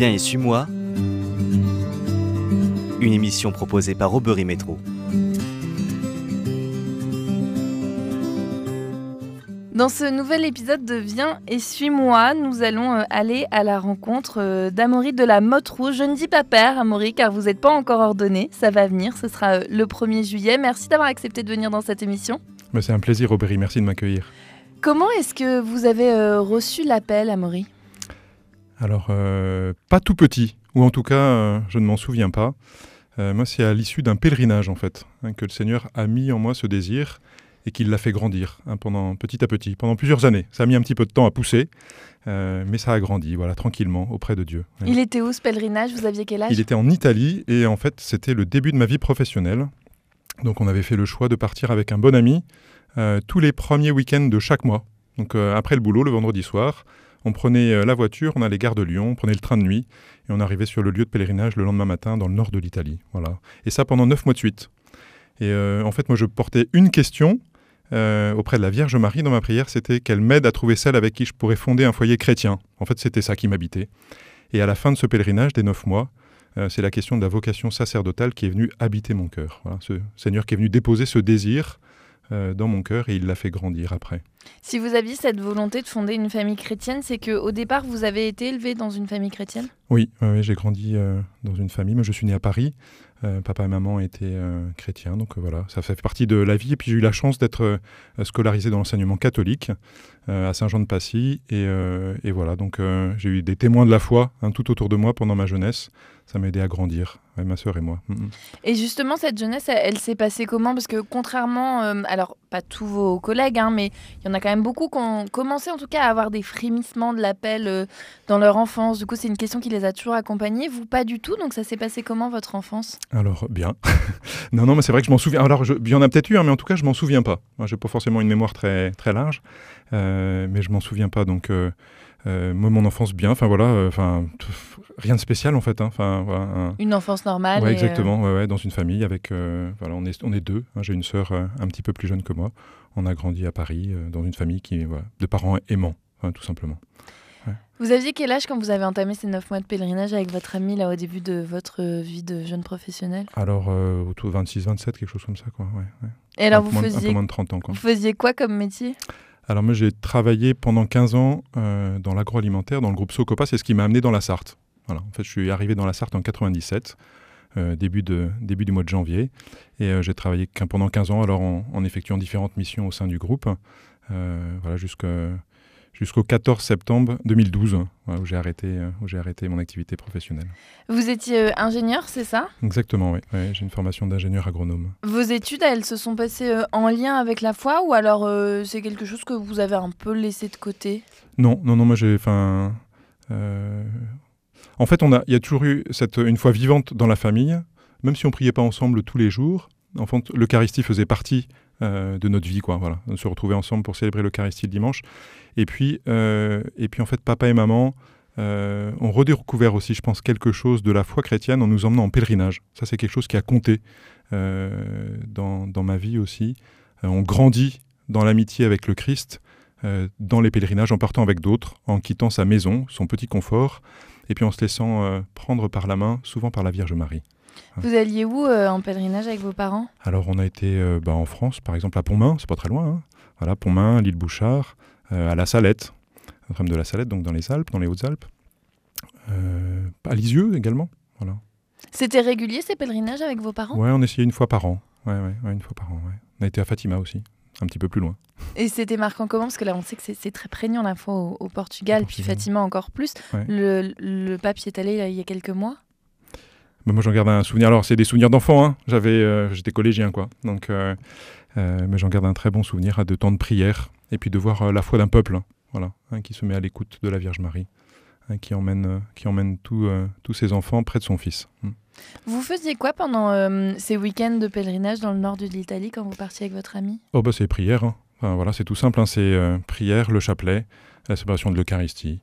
Viens et suis-moi. Une émission proposée par Aubery Métro. Dans ce nouvel épisode de Viens et suis-moi, nous allons euh, aller à la rencontre euh, d'Amaury de la Motte Rouge. Je ne dis pas père, Amaury, car vous n'êtes pas encore ordonné. Ça va venir, ce sera euh, le 1er juillet. Merci d'avoir accepté de venir dans cette émission. C'est un plaisir, Aubery. Merci de m'accueillir. Comment est-ce que vous avez reçu l'appel, Amaury? Alors, pas tout petit, ou en tout cas, je ne m'en souviens pas. moi, c'est à l'issue d'un pèlerinage, en fait, hein, que le Seigneur a mis en moi ce désir et qu'il l'a fait grandir hein, pendant petit à petit, pendant plusieurs années. Ça a mis un petit peu de temps à pousser, euh, mais ça a grandi, voilà, tranquillement, auprès de Dieu. Il était où ce pèlerinage? Vous aviez quel âge? Il était en Italie et en fait c'était le début de ma vie professionnelle. Donc on avait fait le choix de partir avec un bon ami euh, tous les premiers week-ends de chaque mois. Donc euh, après le boulot, le vendredi soir, on prenait la voiture, on allait gare de Lyon, on prenait le train de nuit et on arrivait sur le lieu de pèlerinage le lendemain matin dans le nord de l'Italie. Voilà. Et ça pendant neuf mois de suite. Et en fait, moi, je portais une question euh, auprès de la Vierge Marie dans ma prière, c'était qu'elle m'aide à trouver celle avec qui je pourrais fonder un foyer chrétien. En fait, c'était ça qui m'habitait. Et à la fin de ce pèlerinage des neuf mois, euh, c'est la question de la vocation sacerdotale qui est venue habiter mon cœur. ce Seigneur qui est venu déposer ce désir euh, dans mon cœur et il l'a fait grandir après. Si vous aviez cette volonté de fonder une famille chrétienne, c'est que au départ vous avez été élevé dans une famille chrétienne? Oui, j'ai grandi dans une famille. Moi, je suis né à Paris. Euh, papa et maman étaient euh, chrétiens, donc euh, voilà, ça fait partie de la vie. Et puis j'ai eu la chance d'être scolarisé dans l'enseignement catholique à Saint-Jean-de-Passy. Et, et, voilà, donc j'ai eu des témoins de la foi hein, tout autour de moi pendant ma jeunesse. Ça m'a aidé à grandir ma sœur et moi. Mm, mm. Et justement, cette jeunesse, elle, s'est passée comment? Parce que contrairement, euh, alors pas tous vos collègues, hein, mais il y en a quand même beaucoup qui ont commencé en tout cas à avoir des frémissements de l'appel euh, dans leur enfance. Du coup, c'est une question qui les a toujours accompagnés. Vous, pas du tout? Donc, ça s'est passé comment votre enfance? Alors, bien. non, non, mais c'est vrai que je m'en souviens. Alors, il y en a peut-être eu, hein, mais en tout cas, je m'en souviens pas. Moi, j'ai pas forcément une mémoire très, très large, euh, mais je m'en souviens pas. Donc, euh, moi, mon enfance bien, enfin voilà, enfin rien de spécial en fait. Hein, enfin Une enfance normale. Ouais, exactement. Euh, ouais, dans une famille avec, voilà, on est on est deux. Hein, j'ai une sœur un petit peu plus jeune que moi. On a grandi à Paris dans une famille qui, voilà, de parents aimants, tout simplement. Vous aviez quel âge quand vous avez entamé ces neuf mois de pèlerinage avec votre ami là au début de votre vie de jeune professionnel Alors autour de 26, 27, quelque chose comme ça quoi. Et alors vous faisiez un peu moins de 30 ans quoi. Vous faisiez quoi comme métier? Alors moi j'ai travaillé pendant 15 ans euh, dans l'agroalimentaire, dans le groupe Socopa, c'est ce qui m'a amené dans la Sarthe. Voilà. En fait je suis arrivé dans la Sarthe en 97, euh, début, de, début du mois de janvier, et euh, j'ai travaillé pendant 15 ans alors en, effectuant différentes missions au sein du groupe, voilà, jusqu'à jusqu'au 14 septembre 2012, où j'ai arrêté, euh, j'ai arrêté mon activité professionnelle. Vous étiez euh, ingénieur, c'est ça? Exactement, oui. j'ai une formation d'ingénieur agronome. Vos études, elles se sont passées euh, en lien avec la foi ou alors c'est quelque chose que vous avez un peu laissé de côté? Non, non, non, moi j'ai... Enfin, en fait, il y a toujours eu cette, une foi vivante dans la famille, même si on priait pas ensemble tous les jours. En fait, l'Eucharistie faisait partie de notre vie, quoi. Voilà, on se retrouvait ensemble pour célébrer l'Eucharistie le dimanche. Et puis, euh, et puis en fait, papa et maman euh, ont redécouvert aussi, je pense, quelque chose de la foi chrétienne en nous emmenant en pèlerinage. Ça, c'est quelque chose qui a compté euh, dans, dans, ma vie aussi. on grandit dans l'amitié avec le Christ, dans les pèlerinages, en partant avec d'autres, en quittant sa maison, son petit confort, et puis en se laissant prendre par la main, souvent par la Vierge Marie. Vous alliez où en pèlerinage avec vos parents? Alors on a été bah, en France, par exemple à Pontmain, c'est pas très loin. Hein. Voilà, Pontmain, l'île Bouchard, euh, à la Salette, Notre-Dame de la Salette, donc dans les Alpes, dans les Hautes-Alpes. Euh, à Lisieux également. Voilà. C'était régulier ces pèlerinages avec vos parents? Ouais, on essayait une fois par an. Ouais, ouais, une fois par an. On a été à Fatima aussi, un petit peu plus loin. Et c'était marquant comment Parce que là, on sait que c'est très prégnant la fois au, Portugal, puis Fatima encore plus. Le, le, pape y est allé il y a quelques mois? Bah, Moi, j'en garde un souvenir. Alors, c'est des souvenirs d'enfant. Hein. J'avais, euh, j'étais collégien, quoi. Donc, mais j'en garde un très bon souvenir de temps de prière et puis de voir euh, la foi d'un peuple, hein, voilà, hein, qui se met à l'écoute de la Vierge Marie, qui emmène, euh, qui emmène euh, tous ses enfants près de son fils. Vous faisiez quoi pendant ces week-ends de pèlerinage dans le nord de l'Italie quand vous partiez avec votre ami? Oh bah c'est prière, enfin, voilà, c'est tout simple, c'est prière, le chapelet, la célébration de l'Eucharistie,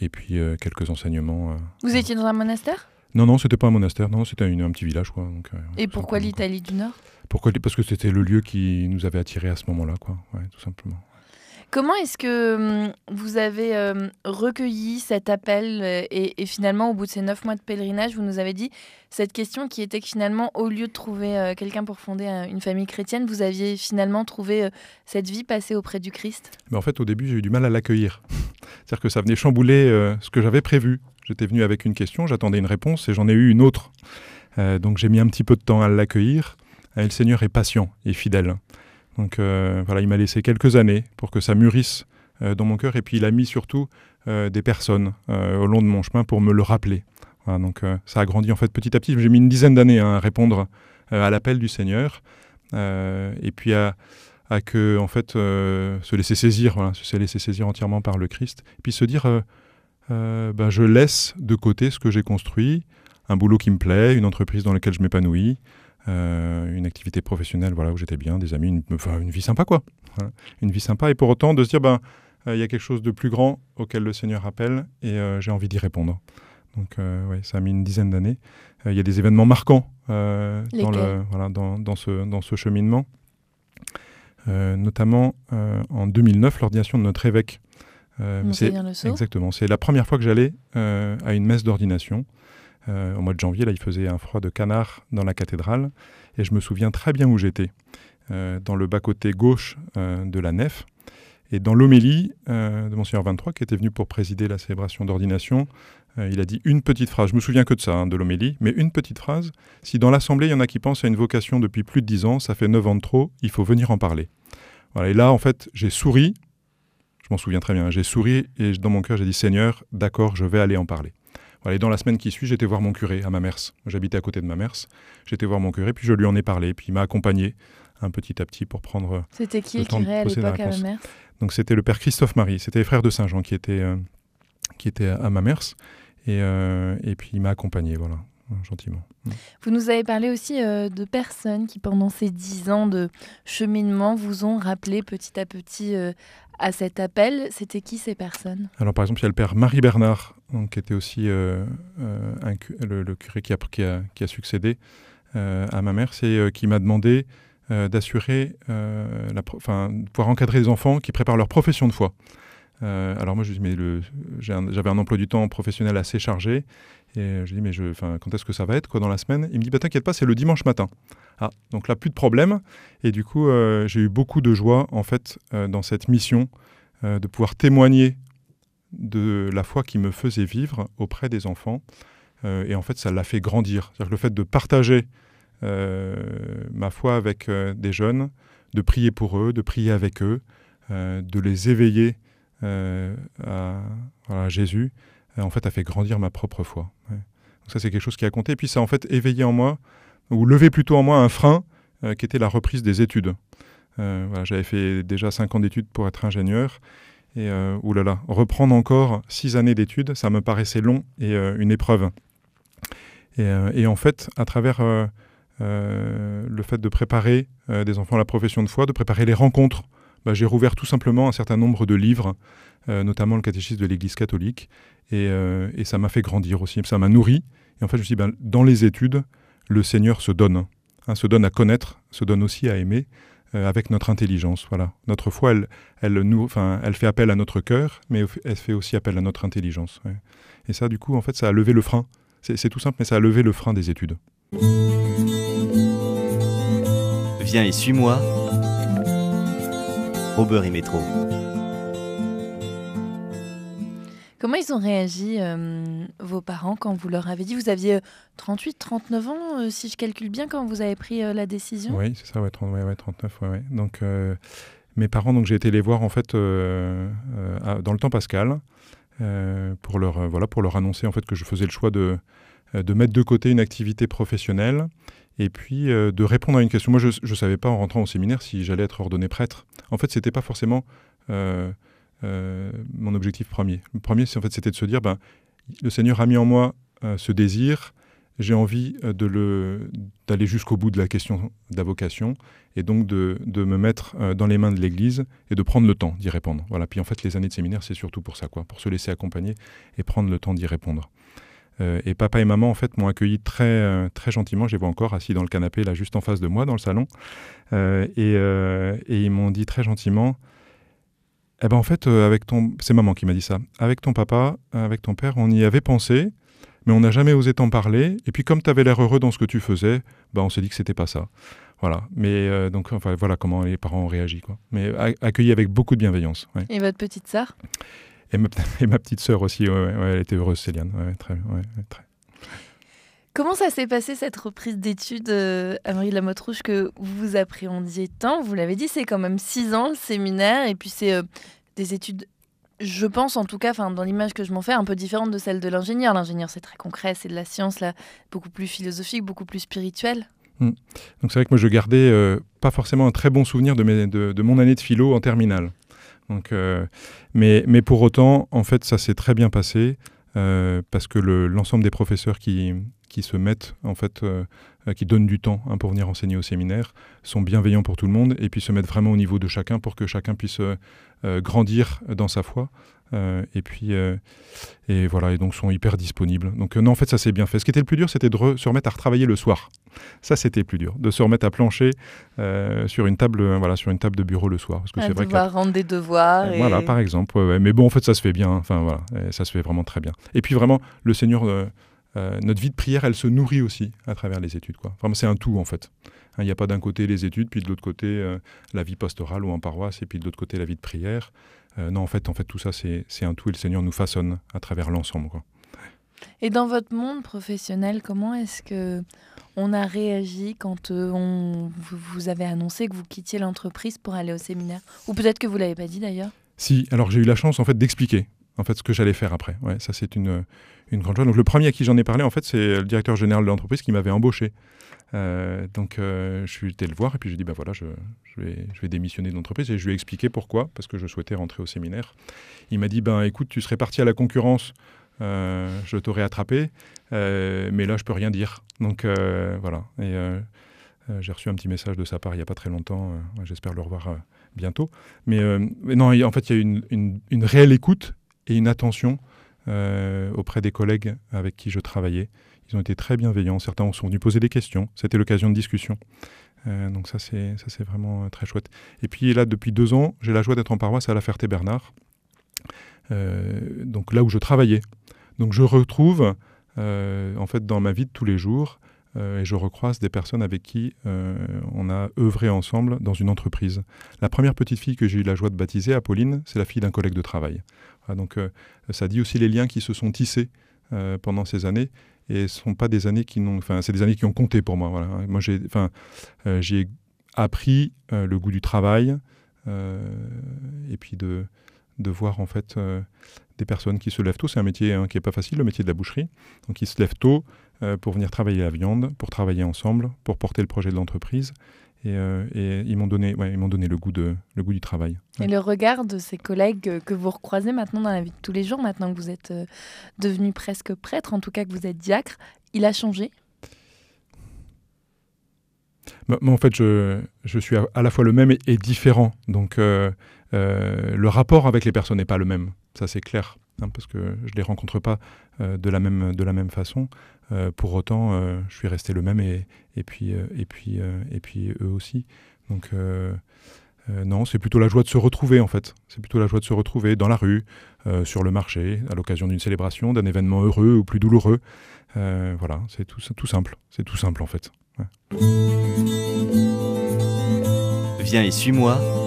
et puis quelques enseignements. vous étiez dans un monastère? Non, non, c'était pas un monastère, non, c'était un petit village. Quoi, donc, et pourquoi l'Italie du Nord? Pourquoi Parce que c'était le lieu qui nous avait attirés à ce moment-là, quoi, tout simplement. Comment est-ce que hum, vous avez hum, recueilli cet appel euh, et, finalement, au bout de ces neuf mois de pèlerinage, vous nous avez dit cette question qui était que finalement, au lieu de trouver euh, quelqu'un pour fonder euh, une famille chrétienne, vous aviez finalement trouvé cette vie passée auprès du Christ? Mais en fait, au début, j'ai eu du mal à l'accueillir. C'est-à-dire que ça venait chambouler ce que j'avais prévu. J'étais venu avec une question, j'attendais une réponse et j'en ai eu une autre. Donc j'ai mis un petit peu de temps à l'accueillir. Le Seigneur est patient et fidèle. Donc euh, voilà, il m'a laissé quelques années pour que ça mûrisse euh, dans mon cœur. Et puis il a mis surtout euh, des personnes au long de mon chemin pour me le rappeler. Donc ça a grandi en fait petit à petit. J'ai mis une dizaine d'années hein, à répondre à l'appel du Seigneur. Et puis à, que en fait se laisser saisir, voilà, se laisser saisir entièrement par le Christ. Et puis se dire, ben, je laisse de côté ce que j'ai construit, un boulot qui me plaît, une entreprise dans laquelle je m'épanouis, une activité professionnelle voilà, où j'étais bien, des amis, une, enfin, une vie sympa quoi. Voilà. Une vie sympa. Et pour autant de se dire, ben, euh, il y a quelque chose de plus grand auquel le Seigneur appelle et euh, j'ai envie d'y répondre. Donc euh, ouais, ça a mis une dizaine d'années. Euh, Il y a des événements marquants euh, dans, le, voilà, dans, dans ce, dans ce cheminement. Euh, notamment euh, en 2009, l'ordination de notre évêque. Euh, c'est- Exactement. C'est la première fois que j'allais euh, à une messe d'ordination. Euh, au mois de janvier, là, il faisait un froid de canard dans la cathédrale. Et je me souviens très bien où j'étais. Euh, dans le bas-côté gauche euh, de la nef. Et dans l'homélie de Monseigneur 23, qui était venu pour présider la célébration d'ordination, il a dit une petite phrase. Je me souviens que de ça, hein, de l'homélie, mais une petite phrase. Si dans l'assemblée, il y en a qui pensent à une vocation depuis plus de dix ans, ça fait neuf ans de trop, il faut venir en parler. Voilà, et là, en fait, j'ai souri. Je m'en souviens très bien. J'ai souri et dans mon cœur, j'ai dit Seigneur, d'accord, je vais aller en parler. Voilà, et dans la semaine qui suit, j'étais voir mon curé à Mamers. J'habitais à côté de Mamers. J'étais voir mon curé, puis je lui en ai parlé. Puis il m'a accompagné un petit à petit pour prendre. C'était qui le temps de à l'époque à. Mamers? Donc c'était le père Christophe Marie. C'était les frères de Saint-Jean qui étaient, euh, qui étaient à Mamers. Et, euh, et puis il m'a accompagné, voilà, gentiment. Vous nous avez parlé aussi euh, de personnes qui, pendant ces dix ans de cheminement, vous ont rappelé petit à petit euh, à cet appel. C'était qui ces personnes? Alors par exemple, il y a le père Marie Bernard, donc, qui était aussi euh, euh, le, curé qui a, succédé euh, à ma mère, c'est qui m'a demandé d'assurer, enfin, de pouvoir encadrer des enfants qui préparent leur profession de foi. Alors moi, je dis, mais j'avais un, emploi du temps professionnel assez chargé, et je dis, mais quand est-ce que ça va être quoi, dans la semaine? Il me dit, bah, t'inquiète pas, c'est le dimanche matin. Ah, donc là, plus de problème. Et du coup, euh, j'ai eu beaucoup de joie, en fait, euh, dans cette mission, euh, de pouvoir témoigner de la foi qui me faisait vivre auprès des enfants. Et en fait, ça l'a fait grandir. C'est-à-dire le fait de partager ma foi avec des jeunes, de prier pour eux, de prier avec eux, de les éveiller à, Jésus, en fait, a fait grandir ma propre foi. Donc ça, c'est quelque chose qui a compté. Et puis, ça a en fait éveillé en moi, ou levé plutôt en moi un frein euh, qui était la reprise des études. Euh, J'avais fait déjà cinq ans d'études pour être ingénieur. Et euh, oulala, reprendre encore six années d'études, ça me paraissait long et une épreuve. Et, en fait, à travers le fait de préparer des enfants à la profession de foi, de préparer les rencontres, bah, j'ai rouvert tout simplement un certain nombre de livres, notamment le catéchisme de l'Église catholique, et, et ça m'a fait grandir aussi, ça m'a nourri. Et en fait, je me suis dit, ben, dans les études, le Seigneur se donne, hein, se donne à connaître, se donne aussi à aimer euh, avec notre intelligence. Voilà. Notre foi, elle, fait appel à notre cœur, mais elle fait aussi appel à notre intelligence. Et ça, du coup, en fait, ça a levé le frein. C'est c'est tout simple, mais ça a levé le frein des études. Viens et suis-moi. Robert et Métro. Comment ils ont réagi, euh, vos parents, quand vous leur avez dit Vous aviez 38, 39 ans, euh, si je calcule bien, quand vous avez pris euh, la décision? Oui, c'est ça, ouais, 30, ouais, ouais, 39. Ouais, ouais. Donc, euh, mes parents, donc j'ai été les voir en fait euh, euh, dans le temps pascal euh, pour leur euh, voilà pour leur annoncer en fait que je faisais le choix de euh, de mettre de côté une activité professionnelle et puis euh, de répondre à une question. Moi, je ne savais pas en rentrant au séminaire si j'allais être ordonné prêtre. En fait, c'était pas forcément euh, euh, mon objectif premier. Le premier, c'était de se dire, ben, le Seigneur a mis en moi euh, ce désir. J'ai envie euh, de le d'aller jusqu'au bout de la question de la vocation et donc de, de me mettre euh, dans les mains de l'Église et de prendre le temps d'y répondre. Voilà. Puis en fait, les années de séminaire, c'est surtout pour ça, quoi, pour se laisser accompagner et prendre le temps d'y répondre. Euh, et papa et maman, en fait, m'ont accueilli très, euh, très gentiment. Je les vois encore assis dans le canapé, là, juste en face de moi, dans le salon. Euh, euh, et ils m'ont dit très gentiment Eh ben en fait, euh, avec ton, c'est maman qui m'a dit ça. Avec ton papa, avec ton père, on y avait pensé, mais on n'a jamais osé t'en parler. Et puis comme tu avais l'air heureux dans ce que tu faisais, ben on s'est dit que c'était pas ça. Voilà. Mais euh, donc enfin voilà comment les parents ont réagi quoi. Mais accueilli avec beaucoup de bienveillance. Ouais. Et votre petite sœur? Et ma, et ma, petite sœur aussi, ouais, elle était heureuse, Céliane. très, très. Comment ça s'est passé cette reprise d'études, euh, Marie Lamotte Rouge, que vous appréhendiez tant? Vous l'avez dit, c'est quand même six ans le séminaire, et puis c'est euh, des études, je pense en tout cas, dans l'image que je m'en fais, un peu différente de celle de l'ingénieur. L'ingénieur, c'est très concret, c'est de la science, là, beaucoup plus philosophique, beaucoup plus spirituel. Hmm. Donc c'est vrai que moi je gardais euh, pas forcément un très bon souvenir de, mon année de philo en terminale. Donc, euh, mais, mais pour autant, en fait, ça s'est très bien passé. Parce que l'ensemble des professeurs qui, qui se mettent, en fait, euh, qui donnent du temps hein, pour venir enseigner au séminaire, sont bienveillants pour tout le monde et puis se mettent vraiment au niveau de chacun pour que chacun puisse euh, grandir dans sa foi. et puis, et voilà, et donc sont hyper disponibles. Donc non, en fait, ça s'est bien fait. Ce qui était le plus dur, c'était de se remettre à retravailler le soir. Ça, c'était plus dur, de se remettre à plancher sur une table, voilà, sur une table de bureau le soir. Parce que c'est vrai que rendre des devoirs. Voilà, par exemple. Mais bon, en fait, ça se fait bien. Enfin voilà, ça se fait vraiment très bien. Et puis vraiment, le Seigneur euh, notre vie de prière, elle se nourrit aussi à travers les études. Quoi. c'est un tout en fait. Hein, il n'y a pas d'un côté les études, puis de l'autre côté euh, la vie pastorale ou en paroisse, et puis de l'autre côté la vie de prière. Euh, non, en fait, en fait, tout ça, c'est un tout et le Seigneur nous façonne à travers l'ensemble. Et dans votre monde professionnel, comment est-ce que on a réagi quand on, vous avez annoncé que vous quittiez l'entreprise pour aller au séminaire? Ou peut-être que vous l'avez pas dit d'ailleurs? Si, alors j'ai eu la chance en fait d'expliquer en fait ce que j'allais faire après. Ouais, ça c'est une, une grande joie. Donc le premier à qui j'en ai parlé, en fait, c'est le directeur général de l'entreprise qui m'avait embauché. Euh, donc euh, je suis allé le voir et puis j'ai dit, ben voilà, je, je, vais, je vais démissionner de l'entreprise et je lui ai expliqué pourquoi, parce que je souhaitais rentrer au séminaire. Il m'a dit, ben écoute, tu serais parti à la concurrence, euh, je t'aurais attrapé, mais là je peux rien dire. Donc voilà. Et j'ai reçu un petit message de sa part il n'y a pas très longtemps. J'espère le revoir bientôt. Mais, non, en fait, il y a une, une, une réelle écoute et une attention euh, auprès des collègues avec qui je travaillais. Ils ont été très bienveillants. Certains sont venus poser des questions. C'était l'occasion de discussion. Euh, donc ça, c'est vraiment euh, très chouette. Et puis là, depuis deux ans, j'ai la joie d'être en paroisse à la Ferté-Bernard, donc là où je travaillais. Donc je retrouve, en fait, dans ma vie de tous les jours, et je recroise des personnes avec qui on a œuvré ensemble dans une entreprise. La première petite fille que j'ai eu la joie de baptiser, Apolline, c'est la fille d'un collègue de travail. donc ça dit aussi les liens qui se sont tissés euh, pendant ces années et ce sont pas des années qui n'ont, enfin c'est des années qui ont compté pour moi. Voilà. Moi j'ai, enfin euh, j'ai appris euh, le goût du travail et puis de de voir en fait des personnes qui se lèvent tôt. C'est un métier hein, qui est pas facile, le métier de la boucherie. Donc ils se lèvent tôt pour venir travailler la viande, pour travailler ensemble, pour porter le projet de l'entreprise. Euh, et, ils m'ont donné, ils m'ont donné le goût de, le goût du travail. Et le regard de ces collègues que vous recroisez maintenant dans la vie de tous les jours, maintenant que vous êtes euh, devenu presque prêtre, en tout cas que vous êtes diacre, il a changé? Bah, en fait, je, je, suis à, la fois le même et, différent. Donc, euh, le rapport avec les personnes n'est pas le même. Ça, c'est clair. Hein, parce que je ne les rencontre pas de, la même, de la même façon. Euh, pour autant, euh, je suis resté le même et, et, puis, euh, et, puis, et puis eux aussi. Donc non, c'est plutôt la joie de se retrouver en fait. C'est plutôt la joie de se retrouver dans la rue, sur le marché, à l'occasion d'une célébration, d'un événement heureux ou plus douloureux. voilà, c'est tout, tout simple. C'est tout simple en fait. Viens et suis-moi.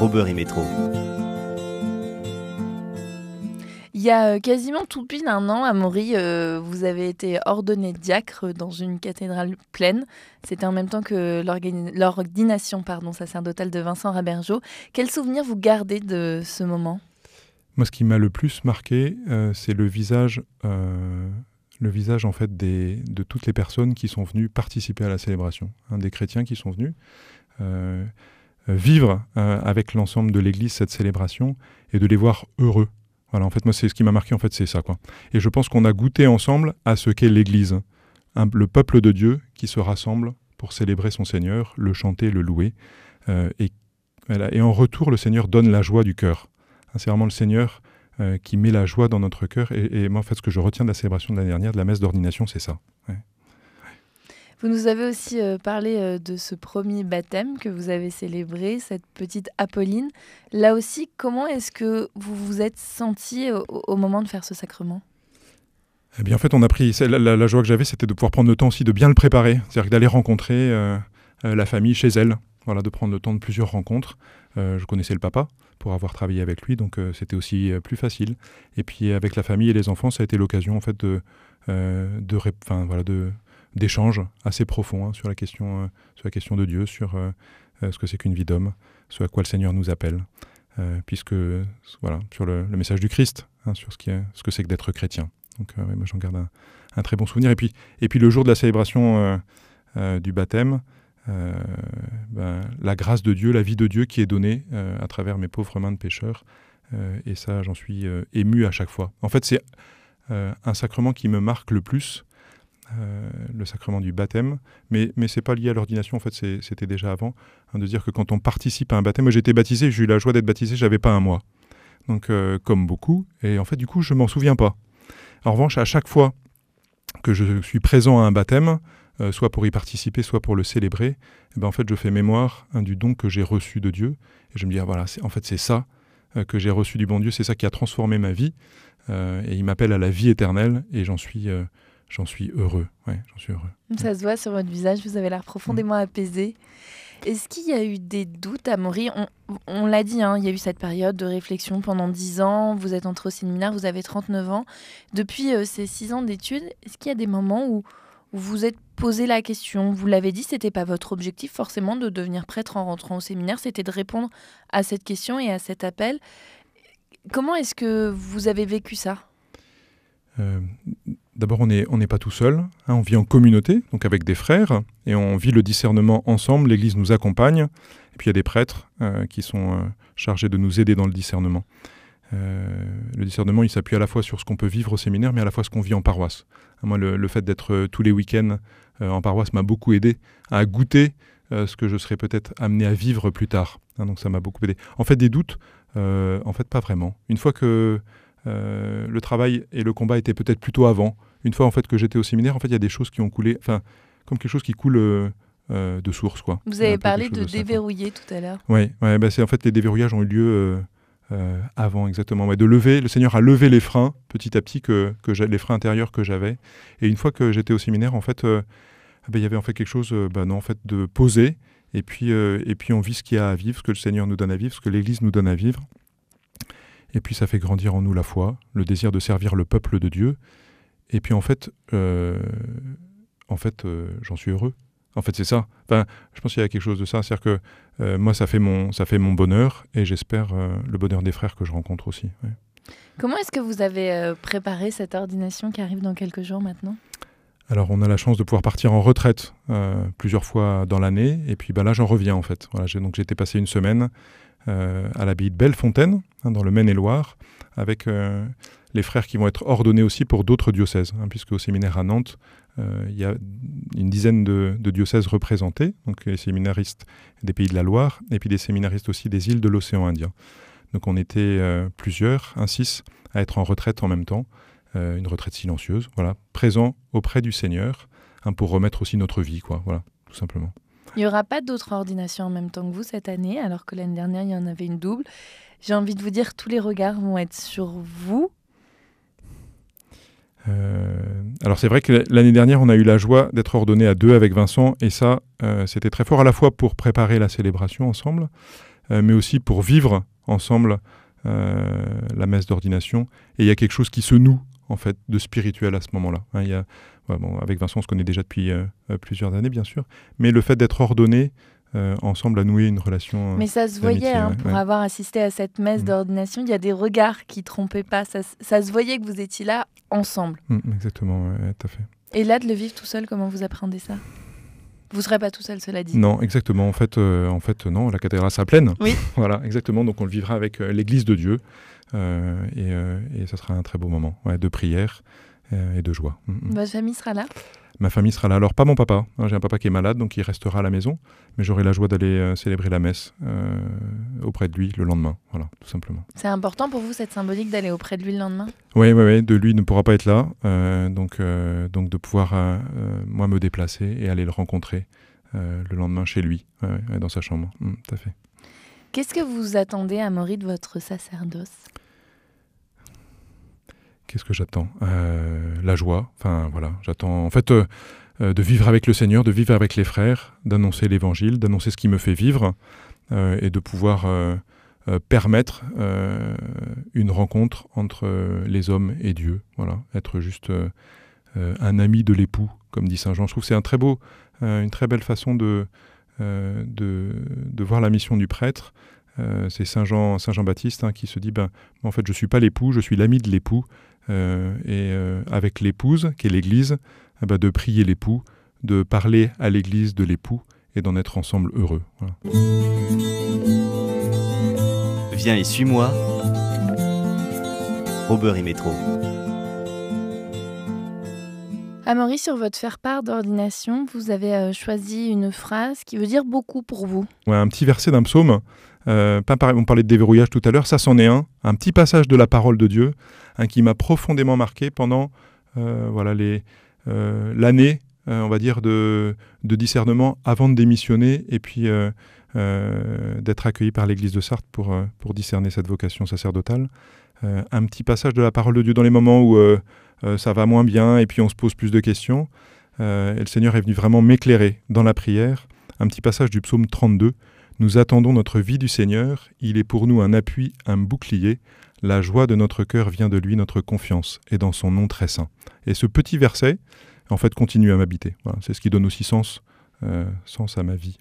Robert et Métro. Il y a euh, quasiment tout pile un an, à Maury, euh, vous avez été ordonné diacre dans une cathédrale pleine. C'était en même temps que l'ordination pardon, sacerdotale de Vincent Rabergeau. Quel souvenir vous gardez de ce moment? Moi, ce qui m'a le plus marqué, euh, c'est le visage, le visage en fait des, de toutes les personnes qui sont venues participer à la célébration, hein, des chrétiens qui sont venus vivre avec l'ensemble de l'Église cette célébration et de les voir heureux voilà, en fait, moi, c'est ce qui m'a marqué, en fait, c'est ça, quoi. Et je pense qu'on a goûté ensemble à ce qu'est l'Église, le peuple de Dieu qui se rassemble pour célébrer son Seigneur, le chanter, le louer. Euh, et, et en retour, le Seigneur donne la joie du cœur. Hein, c'est vraiment le Seigneur euh, qui met la joie dans notre cœur. Et, moi, en fait, ce que je retiens de la célébration de l'année dernière, de la messe d'ordination, c'est ça. Vous nous avez aussi euh, parlé euh, de ce premier baptême que vous avez célébré, cette petite Apolline. Là aussi, comment est-ce que vous vous êtes senti au, moment de faire ce sacrement? Eh bien, en fait, on a pris. La, joie que j'avais, c'était de pouvoir prendre le temps aussi de bien le préparer. C'est-à-dire d'aller rencontrer euh, la famille chez elle. Voilà, de prendre le temps de plusieurs rencontres. Je connaissais le papa pour avoir travaillé avec lui, donc c'était aussi plus facile. Et puis avec la famille et les enfants, ça a été l'occasion en fait de, de, voilà, de d'échanges assez profonds hein, sur la question, euh, sur la question de Dieu, sur euh, euh, ce que c'est qu'une vie d'homme, ce à quoi le Seigneur nous appelle, puisque voilà, sur le, message du Christ, hein, sur ce, qui est, ce que c'est que d'être chrétien. Donc moi j'en garde un, très bon souvenir. Et puis, et puis le jour de la célébration du baptême, ben, la grâce de Dieu, la vie de Dieu qui est donnée à travers mes pauvres mains de pécheur. Euh, et ça, j'en suis ému à chaque fois. En fait, c'est un sacrement qui me marque le plus, euh, le sacrement du baptême. Mais, mais c'est pas lié à l'ordination, en fait, c'était déjà avant. hein, de dire que quand on participe à un baptême, moi été baptisé, j'ai eu la joie d'être baptisé, j'avais pas un mois. Donc, euh, comme beaucoup. Et en fait, du coup, je m'en souviens pas. En revanche, à chaque fois que je suis présent à un baptême, euh, soit pour y participer, soit pour le célébrer, eh ben, en fait, je fais mémoire hein, du don que j'ai reçu de Dieu. Et je me dis, ah, voilà, en fait, c'est ça que j'ai reçu du bon Dieu, c'est ça qui a transformé ma vie. Et il m'appelle à la vie éternelle, et j'en suis, j'en suis heureux. Ouais, j'en suis heureux. Ça se voit sur votre visage, vous avez l'air profondément apaisé. Est-ce qu'il y a eu des doutes à Maury On, on l'a dit, hein, il y a eu cette période de réflexion pendant 10 ans, vous êtes entré au séminaire, vous avez 39 ans. Depuis euh, ces 6 ans d'études, est-ce qu'il y a des moments où, où vous vous êtes posé la question? Vous l'avez dit, c'était pas votre objectif forcément de devenir prêtre en rentrant au séminaire, c'était de répondre à cette question et à cet appel. Comment est-ce que vous avez vécu ça? Euh, D'abord, on n'est pas tout seul. hein, on vit en communauté, donc avec des frères, et on vit le discernement ensemble. L'Église nous accompagne. Et puis, il y a des prêtres euh, qui sont euh, chargés de nous aider dans le discernement. Euh, le discernement, il s'appuie à la fois sur ce qu'on peut vivre au séminaire, mais à la fois ce qu'on vit en paroisse. Moi, le, fait d'être tous les week-ends en paroisse m'a beaucoup aidé à goûter ce que je serais peut-être amené à vivre plus tard. Hein, donc, ça m'a beaucoup aidé. En fait, des doutes, en fait, pas vraiment. Une fois que le travail et le combat étaient peut-être plutôt avant, une fois en fait que j'étais au séminaire, en fait, il y a des choses qui ont coulé, enfin, comme quelque chose qui coule euh, euh, de source, quoi. Vous avez peu parlé de ça, déverrouiller tout à l'heure. Oui, ouais, bah c'est en fait les déverrouillages ont eu lieu euh, euh, avant exactement. Ouais, de lever, le Seigneur a levé les freins petit à petit que, les freins intérieurs que j'avais. Et une fois que j'étais au séminaire, en fait, euh, ah bah, il y avait en fait quelque chose, euh, bah non, en fait, de poser. Et puis, euh, et puis on vit ce qu'il y a à vivre, ce que le Seigneur nous donne à vivre, ce que l'Église nous donne à vivre. Et puis ça fait grandir en nous la foi, le désir de servir le peuple de Dieu. Et puis en fait, euh, en fait, euh, j'en suis heureux. En fait, c'est ça. Enfin, je pense qu'il y a quelque chose de ça. C'est-à-dire que euh, moi, ça fait mon, ça fait mon bonheur et j'espère le bonheur des frères que je rencontre aussi. ouais. Comment est-ce que vous avez préparé cette ordination qui arrive dans quelques jours maintenant? Alors, on a la chance de pouvoir partir en retraite euh, plusieurs fois dans l'année. Et puis bah, là, j'en reviens en fait. Voilà, donc, été passé une semaine euh, à l'abbaye de Bellefontaine, hein, dans le Maine-et-Loire, avec euh, les frères qui vont être ordonnés aussi pour d'autres diocèses, hein, puisque au séminaire à Nantes, euh, il y a une dizaine de, diocèses représentés, donc les séminaristes des pays de la Loire, et puis des séminaristes aussi des îles de l'océan Indien. Donc on était euh, plusieurs, un six, à être en retraite en même temps, euh, une retraite silencieuse, voilà, présent auprès du Seigneur, pour remettre aussi notre vie, quoi, voilà, tout simplement. Il n'y aura pas d'autres ordinations en même temps que vous cette année, alors que l'année dernière, il y en avait une double. J'ai envie de vous dire, tous les regards vont être sur vous. Euh, alors c'est vrai que l'année dernière, on a eu la joie d'être ordonné à deux avec Vincent, et ça, euh, c'était très fort à la fois pour préparer la célébration ensemble, euh, mais aussi pour vivre ensemble euh, la messe d'ordination. Et il y a quelque chose qui se noue, en fait, de spirituel à ce moment-là. Hein, y a, ouais, bon, avec Vincent, on se connaît déjà depuis euh, plusieurs années, bien sûr, mais le fait d'être ordonné euh, ensemble a noué une relation. Mais ça se voyait, hein, ouais, pour ouais. avoir assisté à cette messe Mm. d'ordination, il y a des regards qui trompaient pas. Ça, ça se voyait que vous étiez là ensemble. Mm, exactement, ouais, tout à fait. Et là, de le vivre tout seul, comment vous appréhendez ça? Vous serez pas tout seul, cela dit. Non, exactement. En fait, euh, en fait, non, la cathédrale sera pleine. Oui. voilà, exactement. Donc on le vivra avec euh, l'Église de Dieu, euh, et, euh, et ça sera un très beau moment, ouais, de prière euh, et de joie. Mm, mm. Votre famille sera là? Ma famille sera là. Alors, pas mon papa. hein, J'ai un papa qui est malade, donc il restera à la maison. Mais j'aurai la joie d'aller euh, célébrer la messe euh, auprès de lui le lendemain. Voilà, tout simplement. C'est important pour vous cette symbolique d'aller auprès de lui le lendemain? Oui, oui, oui. De lui il ne pourra pas être là. euh, donc, donc, de pouvoir, moi, me déplacer et aller le rencontrer le lendemain chez lui, dans sa chambre. Mm, tout à fait. Qu'est-ce que vous attendez, Amaury, de votre sacerdoce? Qu'est-ce que j'attends? Euh, La joie. Enfin, voilà. J'attends, en fait, euh, euh, de vivre avec le Seigneur, de vivre avec les frères, d'annoncer l'évangile, d'annoncer ce qui me fait vivre et de pouvoir permettre une rencontre entre les hommes et Dieu. Voilà. Être juste un ami de l'époux, comme dit Saint Jean. Je trouve que c'est un très beau, une très belle façon de, de, voir la mission du prêtre. C'est Saint Jean, Saint Jean Baptiste hein, qui se dit ben, en fait, je suis pas l'époux, je suis l'ami de l'époux. Euh, et euh, avec l'épouse, qui est l'Église, eh ben, de prier l'époux, de parler à l'Église de l'époux et d'en être ensemble heureux. Voilà. Viens et suis-moi. Robert et Métro. Amaury, sur votre faire-part d'ordination, vous avez euh, choisi une phrase qui veut dire beaucoup pour vous. Ouais, un petit verset d'un psaume. Euh, on parlait de déverrouillage tout à l'heure, ça c'en est un. Un petit passage de la parole de Dieu hein, qui m'a profondément marqué pendant euh, voilà, les, euh, l'année, on va dire, de, discernement avant de démissionner et puis d'être accueilli par l'église de Sarthe pour, pour discerner cette vocation sacerdotale. Un petit passage de la parole de Dieu dans les moments où ça va moins bien et puis on se pose plus de questions. Et le Seigneur est venu vraiment m'éclairer dans la prière. Un petit passage du psaume 32. Nous attendons notre vie du Seigneur, il est pour nous un appui, un bouclier. La joie de notre cœur vient de lui, notre confiance est dans son nom très saint. Et ce petit verset, en fait, continue à m'habiter. C'est ce qui donne aussi sens, euh, sens à ma vie.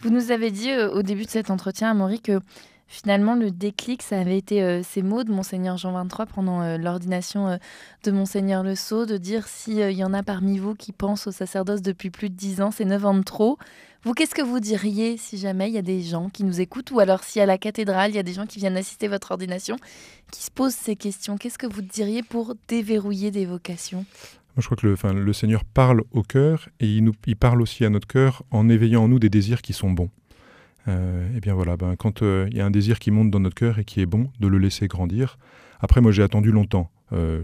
Vous nous avez dit euh, au début de cet entretien, Amaury, que finalement le déclic, ça avait été euh, ces mots de Monseigneur Jean 23 pendant l'ordination de Monseigneur Le Sceau, de dire s'il y en a parmi vous qui pensent au sacerdoce depuis plus de 10 ans, c'est 9 ans de trop. Vous, qu'est-ce que vous diriez si jamais il y a des gens qui nous écoutent, ou alors si à la cathédrale, il y a des gens qui viennent assister à votre ordination, qui se posent ces questions? Qu'est-ce que vous diriez pour déverrouiller des vocations? Moi, je crois que le, Seigneur parle au cœur et il, parle aussi à notre cœur en éveillant en nous des désirs qui sont bons. Euh, et bien voilà, ben, quand euh, il y a un désir qui monte dans notre cœur et qui est bon, de le laisser grandir. Après, moi, j'ai attendu longtemps. Euh,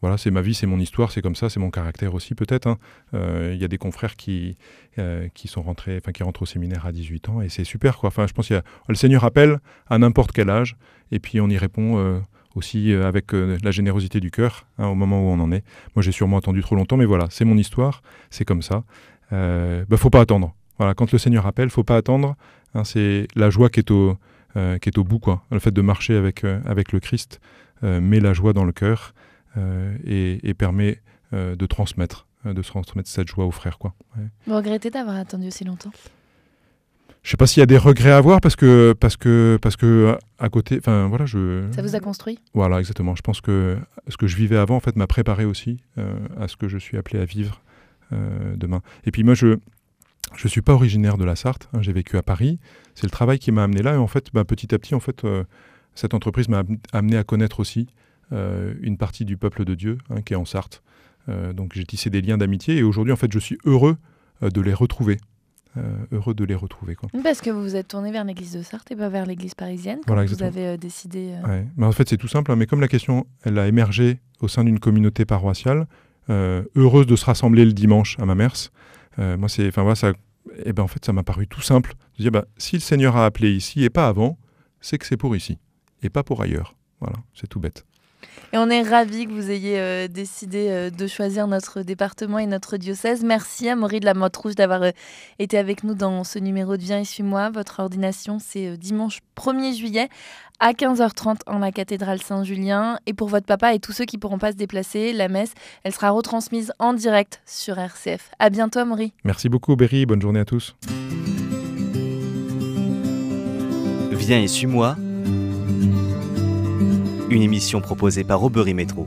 voilà, c'est ma vie, c'est mon histoire, c'est comme ça, c'est mon caractère aussi peut-être. hein. Euh, Il y a des confrères qui, euh, qui sont rentrés, enfin qui rentrent au séminaire à 18 ans et c'est super quoi. Enfin, je pense a le Seigneur appelle à n'importe quel âge et puis on y répond euh, aussi avec la générosité du cœur hein, au moment où on en est. Moi, j'ai sûrement attendu trop longtemps, mais voilà, c'est mon histoire, c'est comme ça. Euh, bah, faut pas attendre. Voilà, quand le Seigneur appelle, faut pas attendre. hein, c'est la joie qui est au qui est au bout quoi. Le fait de marcher avec avec le Christ met la joie dans le cœur et, et permet euh, de transmettre, euh, de transmettre cette joie aux frères. Quoi. Ouais. Vous regrettez d'avoir attendu aussi longtemps? Je sais pas s'il y a des regrets à avoir parce que parce que parce que à côté, enfin voilà, je Ça vous a construit? Voilà exactement. Je pense que ce que je vivais avant en fait m'a préparé aussi euh, à ce que je suis appelé à vivre euh, demain. Et puis moi je je suis pas originaire de la Sarthe. hein, J'ai vécu à Paris. C'est le travail qui m'a amené là et en fait bah, petit à petit en fait euh, cette entreprise m'a am- amené à connaître aussi euh, une partie du peuple de Dieu hein, qui est en Sarthe. Euh, donc j'ai tissé des liens d'amitié et aujourd'hui en fait je suis heureux euh, de les retrouver. Euh, heureux de les retrouver quoi. Parce que vous vous êtes tourné vers l'église de Sarthe et pas vers l'église parisienne, Voilà, vous avez euh, décidé. euh, Ouais. Mais en fait c'est tout simple, hein, mais comme la question elle a émergé au sein d'une communauté paroissiale, euh, heureuse de se rassembler le dimanche à ma mère, moi c'est, enfin voilà, ça, et ben en fait ça m'a paru tout simple de dire bah, si le Seigneur a appelé ici et pas avant, c'est que c'est pour ici et pas pour ailleurs. Voilà, c'est tout bête. Et on est ravis que vous ayez euh, décidé euh, de choisir notre département et notre diocèse. Merci à Maury de la Motte Rouge d'avoir euh, été avec nous dans ce numéro de Viens et suis-moi. Votre ordination, c'est euh, dimanche 1er juillet à 15h30 en la cathédrale Saint-Julien. Et pour votre papa et tous ceux qui ne pourront pas se déplacer, la messe, elle sera retransmise en direct sur RCF. À bientôt, Maury. Merci beaucoup Berry, bonne journée à tous. Viens et suis-moi. Une émission proposée par Aubery Métro.